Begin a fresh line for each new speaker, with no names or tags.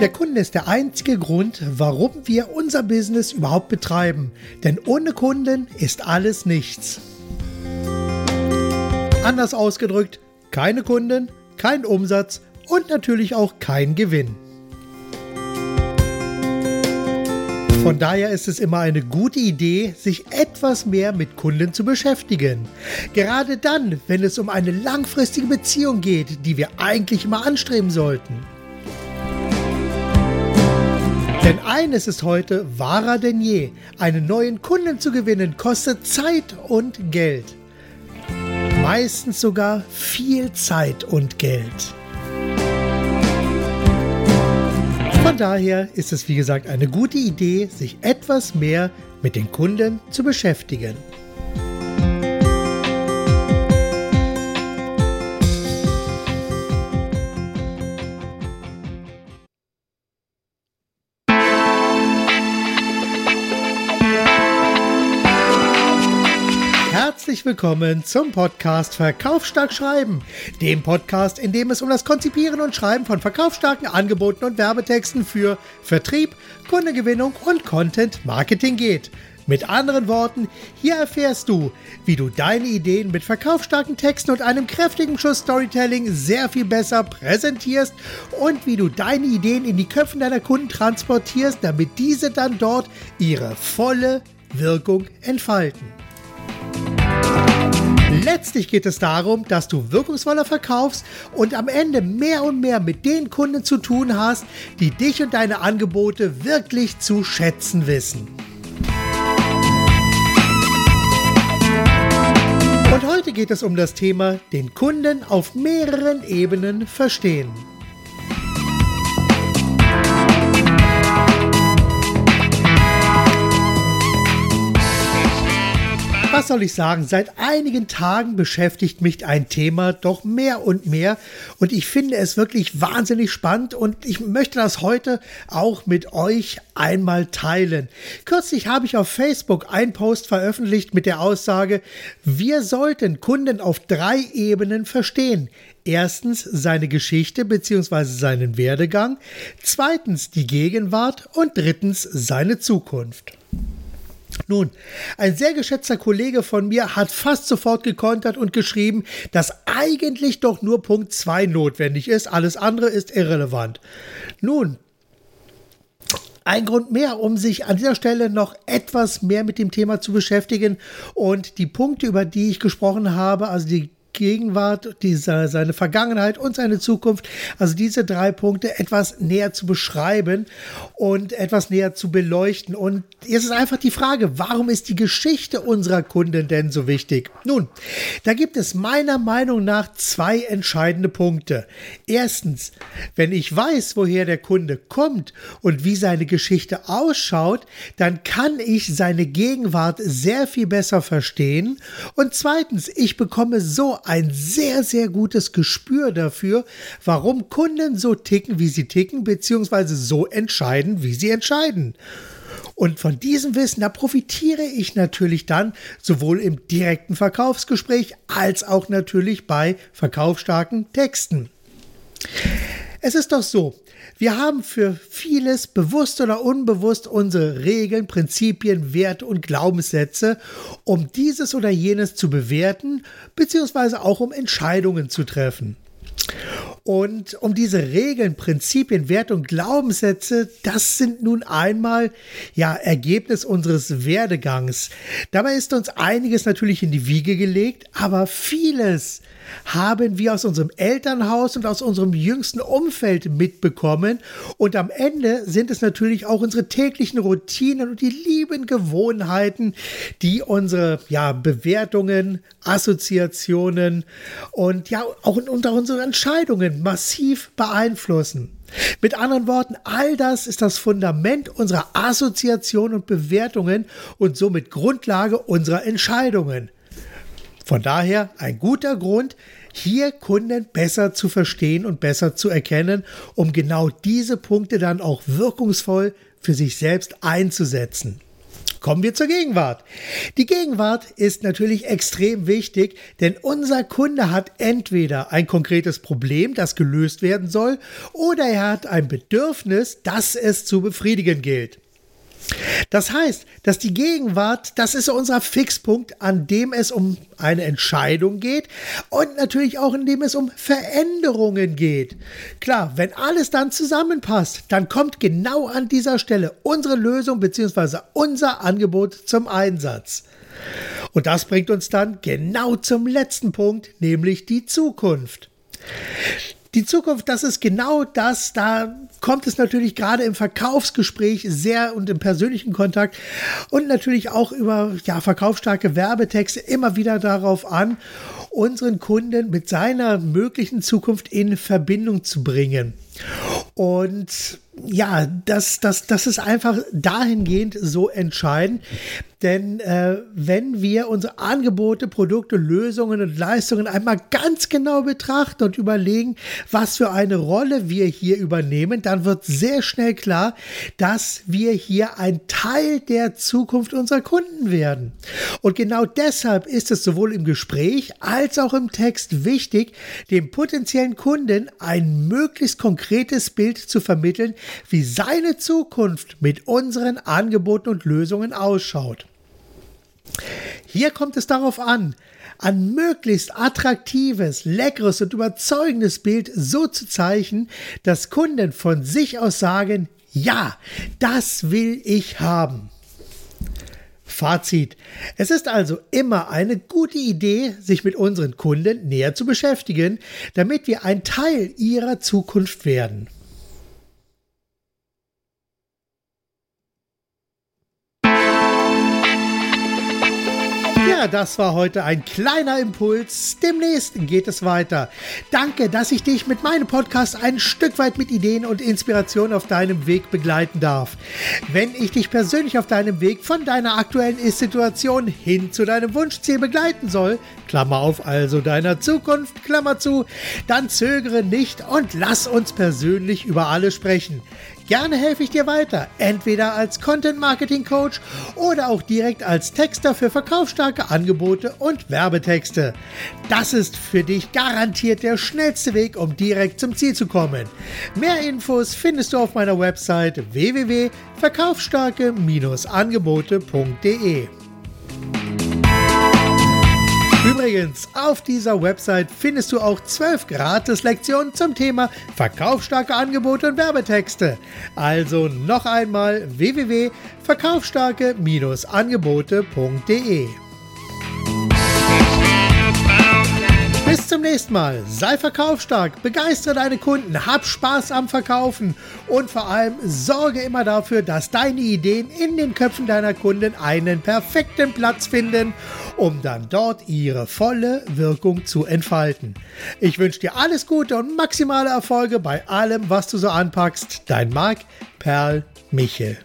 Der Kunde ist der einzige Grund, warum wir unser Business überhaupt betreiben. Denn ohne Kunden ist alles nichts. Anders ausgedrückt, keine Kunden, kein Umsatz und natürlich auch kein Gewinn. Von daher ist es immer eine gute Idee, sich etwas mehr mit Kunden zu beschäftigen. Gerade dann, wenn es um eine langfristige Beziehung geht, die wir eigentlich immer anstreben sollten. Denn eines ist heute wahrer denn je. Einen neuen Kunden zu gewinnen kostet Zeit und Geld. Meistens sogar viel Zeit und Geld. Von daher ist es wie gesagt eine gute Idee, sich etwas mehr mit den Kunden zu beschäftigen. Herzlich willkommen zum Podcast Verkaufsstark Schreiben, dem Podcast, in dem es um das Konzipieren und Schreiben von verkaufsstarken Angeboten und Werbetexten für Vertrieb, Kundengewinnung und Content Marketing geht. Mit anderen Worten, hier erfährst du, wie du deine Ideen mit verkaufsstarken Texten und einem kräftigen Schuss Storytelling sehr viel besser präsentierst und wie du deine Ideen in die Köpfe deiner Kunden transportierst, damit diese dann dort ihre volle Wirkung entfalten. Letztlich geht es darum, dass du wirkungsvoller verkaufst und am Ende mehr und mehr mit den Kunden zu tun hast, die dich und deine Angebote wirklich zu schätzen wissen. Und heute geht es um das Thema den Kunden auf mehreren Ebenen verstehen. Soll ich sagen? Seit einigen Tagen beschäftigt mich ein Thema doch mehr und mehr und ich finde es wirklich wahnsinnig spannend und ich möchte das heute auch mit euch einmal teilen. Kürzlich habe ich auf Facebook einen Post veröffentlicht mit der Aussage, wir sollten Kunden auf drei Ebenen verstehen. Erstens seine Geschichte bzw. seinen Werdegang, zweitens die Gegenwart und drittens seine Zukunft. Nun, ein sehr geschätzter Kollege von mir hat fast sofort gekontert und geschrieben, dass eigentlich doch nur Punkt 2 notwendig ist, alles andere ist irrelevant. Nun, ein Grund mehr, um sich an dieser Stelle noch etwas mehr mit dem Thema zu beschäftigen und die Punkte, über die ich gesprochen habe, also die Gegenwart, diese, seine Vergangenheit und seine Zukunft, also diese drei Punkte etwas näher zu beschreiben und etwas näher zu beleuchten. Und jetzt ist einfach die Frage, warum ist die Geschichte unserer Kunden denn so wichtig? Nun, da gibt es meiner Meinung nach zwei entscheidende Punkte. Erstens, wenn ich weiß, woher der Kunde kommt und wie seine Geschichte ausschaut, dann kann ich seine Gegenwart sehr viel besser verstehen. Und zweitens, ich bekomme so ein sehr, sehr gutes Gespür dafür, warum Kunden so ticken, wie sie ticken, beziehungsweise so entscheiden, wie sie entscheiden. Und von diesem Wissen, da profitiere ich natürlich dann sowohl im direkten Verkaufsgespräch als auch natürlich bei verkaufsstarken Texten. Es ist doch so, wir haben für vieles bewusst oder unbewusst unsere Regeln, Prinzipien, Werte und Glaubenssätze, um dieses oder jenes zu bewerten, beziehungsweise auch um Entscheidungen zu treffen. Und um diese Regeln, Prinzipien, Werte und Glaubenssätze, das sind nun einmal ja Ergebnis unseres Werdegangs. Dabei ist uns einiges natürlich in die Wiege gelegt, aber vieles haben wir aus unserem Elternhaus und aus unserem jüngsten Umfeld mitbekommen. Und am Ende sind es natürlich auch unsere täglichen Routinen und die lieben Gewohnheiten, die unsere ja, Bewertungen, Assoziationen und ja auch unter unsere Entscheidungen massiv beeinflussen. Mit anderen Worten, all das ist das Fundament unserer Assoziation und Bewertungen und somit Grundlage unserer Entscheidungen. Von daher ein guter Grund, hier Kunden besser zu verstehen und besser zu erkennen, um genau diese Punkte dann auch wirkungsvoll für sich selbst einzusetzen. Kommen wir zur Gegenwart. Die Gegenwart ist natürlich extrem wichtig, denn unser Kunde hat entweder ein konkretes Problem, das gelöst werden soll, oder er hat ein Bedürfnis, das es zu befriedigen gilt. Das heißt, dass die Gegenwart, das ist unser Fixpunkt, an dem es um eine Entscheidung geht und natürlich auch in dem es um Veränderungen geht. Klar, wenn alles dann zusammenpasst, dann kommt genau an dieser Stelle unsere Lösung bzw. unser Angebot zum Einsatz. Und das bringt uns dann genau zum letzten Punkt, nämlich die Zukunft. Die Zukunft, das ist genau das. Da kommt es natürlich gerade im Verkaufsgespräch sehr und im persönlichen Kontakt und natürlich auch über ja, verkaufsstarke Werbetexte immer wieder darauf an, unseren Kunden mit seiner möglichen Zukunft in Verbindung zu bringen. Und ja, das, das, das ist einfach dahingehend so entscheidend. Denn äh, wenn wir unsere Angebote, Produkte, Lösungen und Leistungen einmal ganz genau betrachten und überlegen, was für eine Rolle wir hier übernehmen, dann wird sehr schnell klar, dass wir hier ein Teil der Zukunft unserer Kunden werden. Und genau deshalb ist es sowohl im Gespräch als auch im Text wichtig, dem potenziellen Kunden ein möglichst konkretes Bild zu vermitteln, wie seine Zukunft mit unseren Angeboten und Lösungen ausschaut. Hier kommt es darauf an, ein möglichst attraktives, leckeres und überzeugendes Bild so zu zeichnen, dass Kunden von sich aus sagen, ja, das will ich haben. Fazit. Es ist also immer eine gute Idee, sich mit unseren Kunden näher zu beschäftigen, damit wir ein Teil ihrer Zukunft werden. Das war heute ein kleiner Impuls. Demnächst geht es weiter. Danke, dass ich dich mit meinem Podcast ein Stück weit mit Ideen und Inspiration auf deinem Weg begleiten darf. Wenn ich dich persönlich auf deinem Weg von deiner aktuellen Ist-Situation hin zu deinem Wunschziel begleiten soll, Klammer auf, also deiner Zukunft, Klammer zu, dann zögere nicht und lass uns persönlich über alles sprechen. Gerne helfe ich dir weiter, entweder als Content Marketing Coach oder auch direkt als Texter für verkaufsstarke Angebote und Werbetexte. Das ist für dich garantiert der schnellste Weg, um direkt zum Ziel zu kommen. Mehr Infos findest du auf meiner Website www.verkaufsstarke-angebote.de. Übrigens, auf dieser Website findest du auch zwölf Gratis-Lektionen zum Thema verkaufsstarke Angebote und Werbetexte. Also noch einmal www.verkaufsstarke-angebote.de. nächsten Mal. Sei verkaufsstark, begeistere deine Kunden, hab Spaß am Verkaufen und vor allem sorge immer dafür, dass deine Ideen in den Köpfen deiner Kunden einen perfekten Platz finden, um dann dort ihre volle Wirkung zu entfalten. Ich wünsche dir alles Gute und maximale Erfolge bei allem, was du so anpackst. Dein Marc Perl Michel.